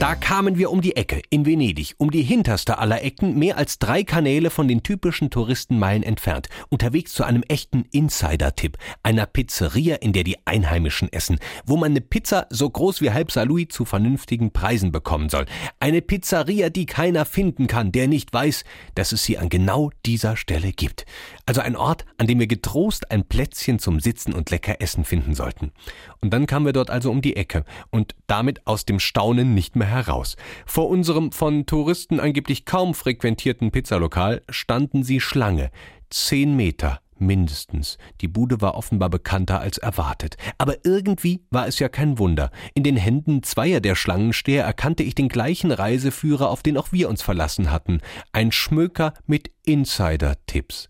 Da kamen wir um die Ecke, in Venedig, um die hinterste aller Ecken, mehr als drei Kanäle von den typischen Touristenmeilen entfernt, unterwegs zu einem echten Insider-Tipp, einer Pizzeria, in der die Einheimischen essen, wo man eine Pizza so groß wie halb Salui zu vernünftigen Preisen bekommen soll. Eine Pizzeria, die keiner finden kann, der nicht weiß, dass es sie an genau dieser Stelle gibt. Also ein Ort, an dem wir getrost ein Plätzchen zum Sitzen und lecker Essen finden sollten. Und dann kamen wir dort also um die Ecke und damit aus dem Staunen nicht mehr mehr heraus. Vor unserem von Touristen angeblich kaum frequentierten Pizzalokal standen sie Schlange. Zehn Meter mindestens. Die Bude war offenbar bekannter als erwartet. Aber irgendwie war es ja kein Wunder. In den Händen zweier der Schlangensteher erkannte ich den gleichen Reiseführer, auf den auch wir uns verlassen hatten. Ein Schmöker mit Insider-Tipps.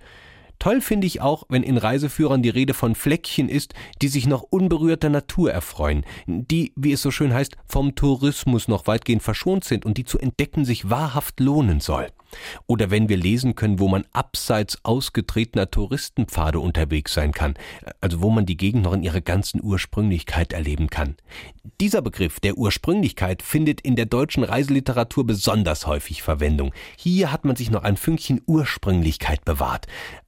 Toll finde ich auch, wenn in Reiseführern die Rede von Fleckchen ist, die sich noch unberührter Natur erfreuen, die, wie es so schön heißt, vom Tourismus noch weitgehend verschont sind und die zu entdecken sich wahrhaft lohnen soll. Oder wenn wir lesen können, wo man abseits ausgetretener Touristenpfade unterwegs sein kann, also wo man die Gegend noch in ihrer ganzen Ursprünglichkeit erleben kann. Dieser Begriff der Ursprünglichkeit findet in der deutschen Reiseliteratur besonders häufig Verwendung. Hier hat man sich noch ein Fünkchen Ursprünglichkeit bewahrt.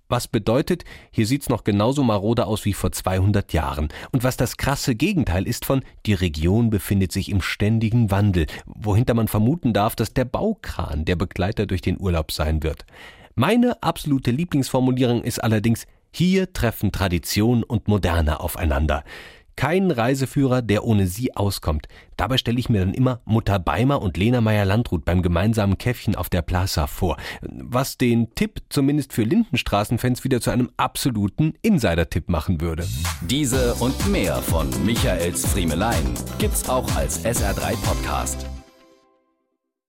Was bedeutet, hier sieht's noch genauso marode aus wie vor 200 Jahren. Und was das krasse Gegenteil ist von, die Region befindet sich im ständigen Wandel, wohinter man vermuten darf, dass der Baukran der Begleiter durch den Urlaub sein wird. Meine absolute Lieblingsformulierung ist allerdings, hier treffen Tradition und Moderne aufeinander. Kein Reiseführer, der ohne sie auskommt. Dabei stelle ich mir dann immer Mutter Beimer und Lena Meyer-Landrut beim gemeinsamen Käffchen auf der Plaza vor. Was den Tipp zumindest für Lindenstraßenfans wieder zu einem absoluten Insider-Tipp machen würde. Diese und mehr von Michaels Friemelein gibt's auch als SR3 Podcast.